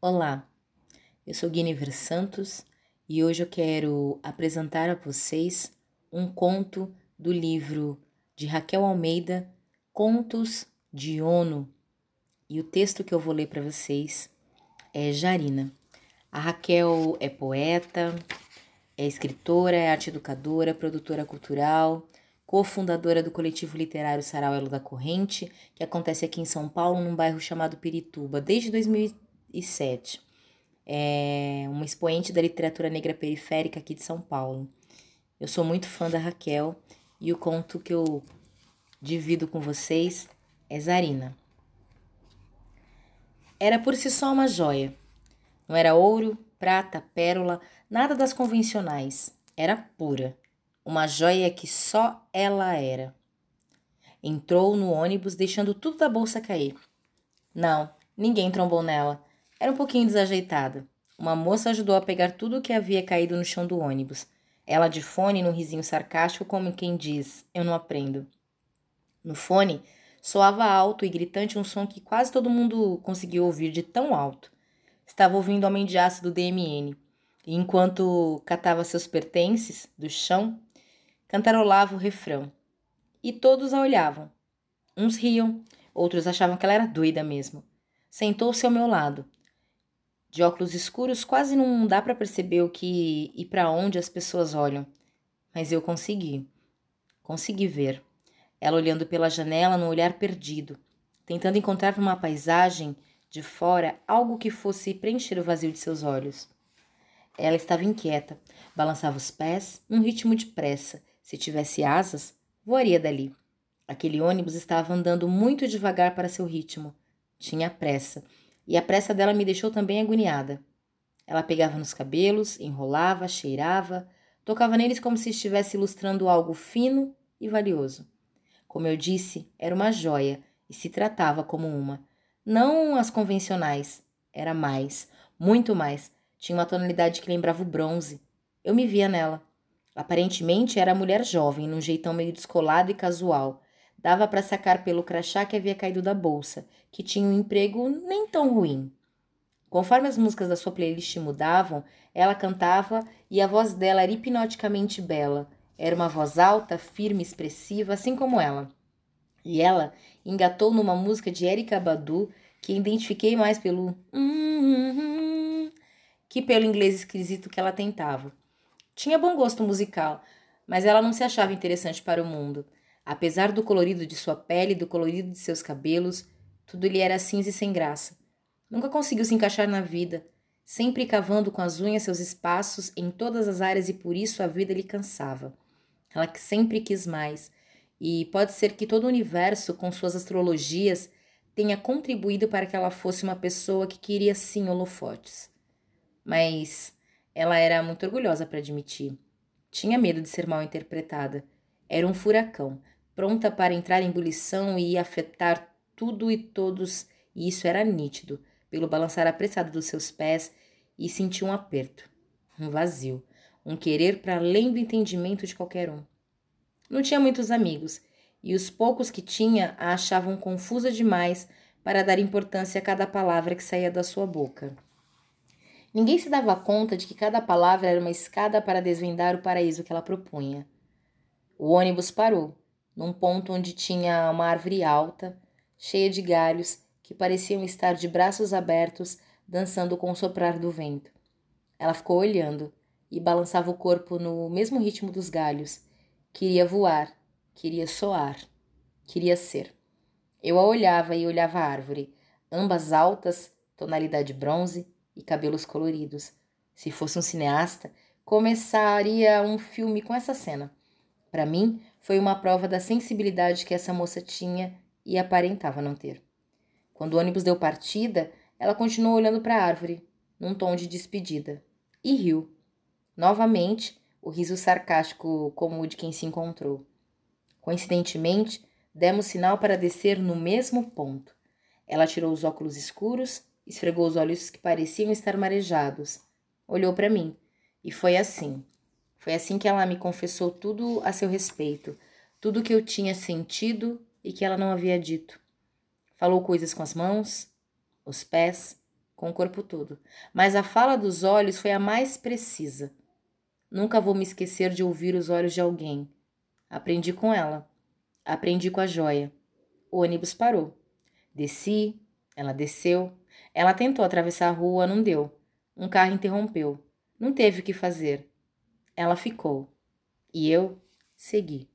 Olá, eu sou Guinevere Santos e hoje eu quero apresentar a vocês um conto do livro de Raquel Almeida, Contos de Ono. E o texto que eu vou ler para vocês é Jarina. A Raquel é poeta, é escritora, é arte educadora, produtora cultural, cofundadora do coletivo literário Sarauelo da Corrente, que acontece aqui em São Paulo, num bairro chamado Pirituba, desde 2007. É uma expoente da literatura negra periférica aqui de São Paulo. Eu sou muito fã da Raquel e o conto que eu divido com vocês é Zarina. Era por si só uma joia. Não era ouro, prata, pérola, nada das convencionais. Era pura. Uma joia que só ela era. Entrou no ônibus deixando tudo da bolsa cair. Não, ninguém trombou nela. Era um pouquinho desajeitada. Uma moça ajudou a pegar tudo o que havia caído no chão do ônibus. Ela de fone num risinho sarcástico, como quem diz: Eu não aprendo. No fone, soava alto e gritante um som que quase todo mundo conseguiu ouvir de tão alto. Estava ouvindo Homem de Aço do DMN, e enquanto catava seus pertences do chão, cantarolava o refrão. E todos a olhavam. Uns riam, outros achavam que ela era doida mesmo. Sentou-se ao meu lado. De óculos escuros, quase não dá para perceber o que e para onde as pessoas olham, mas eu consegui. Consegui ver. Ela olhando pela janela num olhar perdido, tentando encontrar numa paisagem de fora algo que fosse preencher o vazio de seus olhos. Ela estava inquieta, balançava os pés num ritmo de pressa. Se tivesse asas, voaria dali. Aquele ônibus estava andando muito devagar para seu ritmo. Tinha pressa, e a pressa dela me deixou também agoniada. Ela pegava nos cabelos, enrolava, cheirava, tocava neles como se estivesse ilustrando algo fino e valioso. Como eu disse, era uma joia e se tratava como uma. Não as convencionais. Era mais, muito mais. Tinha uma tonalidade que lembrava o bronze. Eu me via nela. Aparentemente era mulher jovem, num jeitão meio descolado e casual. Dava para sacar pelo crachá que havia caído da bolsa, que tinha um emprego nem tão ruim. Conforme as músicas da sua playlist mudavam, ela cantava e a voz dela era hipnoticamente bela. Era uma voz alta, firme, expressiva, assim como ela. E ela engatou numa música de Erika Badu que identifiquei mais pelo que pelo inglês esquisito que ela tentava. Tinha bom gosto musical, mas ela não se achava interessante para o mundo. Apesar do colorido de sua pele e do colorido de seus cabelos, tudo lhe era cinza e sem graça. Nunca conseguiu se encaixar na vida, sempre cavando com as unhas seus espaços em todas as áreas e por isso a vida lhe cansava. Ela sempre quis mais, e pode ser que todo o universo, com suas astrologias, tenha contribuído para que ela fosse uma pessoa que queria sim holofotes. Mas ela era muito orgulhosa para admitir. Tinha medo de ser mal interpretada. Era um furacão, pronta para entrar em ebulição e afetar tudo e todos, e isso era nítido, pelo balançar apressado dos seus pés, e sentiu um aperto, um vazio, um querer para além do entendimento de qualquer um. Não tinha muitos amigos, e os poucos que tinha a achavam confusa demais para dar importância a cada palavra que saía da sua boca. Ninguém se dava conta de que cada palavra era uma escada para desvendar o paraíso que ela propunha. O ônibus parou, num ponto onde tinha uma árvore alta, cheia de galhos, que pareciam estar de braços abertos, dançando com o soprar do vento. Ela ficou olhando e balançava o corpo no mesmo ritmo dos galhos. Queria voar, Queria soar, queria ser. Eu a olhava e olhava a árvore, ambas altas, tonalidade bronze e cabelos coloridos. Se fosse um cineasta, começaria um filme com essa cena. Para mim, foi uma prova da sensibilidade que essa moça tinha e aparentava não ter. Quando o ônibus deu partida, ela continuou olhando para a árvore, num tom de despedida, e riu. Novamente, o riso sarcástico como o de quem se encontrou. Coincidentemente, demos sinal para descer no mesmo ponto. Ela tirou os óculos escuros, esfregou os olhos que pareciam estar marejados. Olhou para mim. E foi assim. Foi assim que ela me confessou tudo a seu respeito, tudo que eu tinha sentido e que ela não havia dito. Falou coisas com as mãos, os pés, com o corpo todo. Mas a fala dos olhos foi a mais precisa. Nunca vou me esquecer de ouvir os olhos de alguém. Aprendi com ela. Aprendi com a joia. O ônibus parou. Desci, ela desceu. Ela tentou atravessar a rua, não deu. Um carro interrompeu. Não teve o que fazer. Ela ficou. E eu segui.